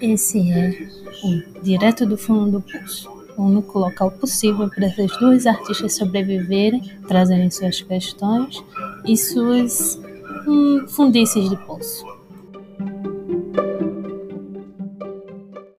Esse é o Direto do Fundo do Poço, o único local possível para essas duas artistas sobreviverem, trazerem suas questões e suas hum, fundices de poço.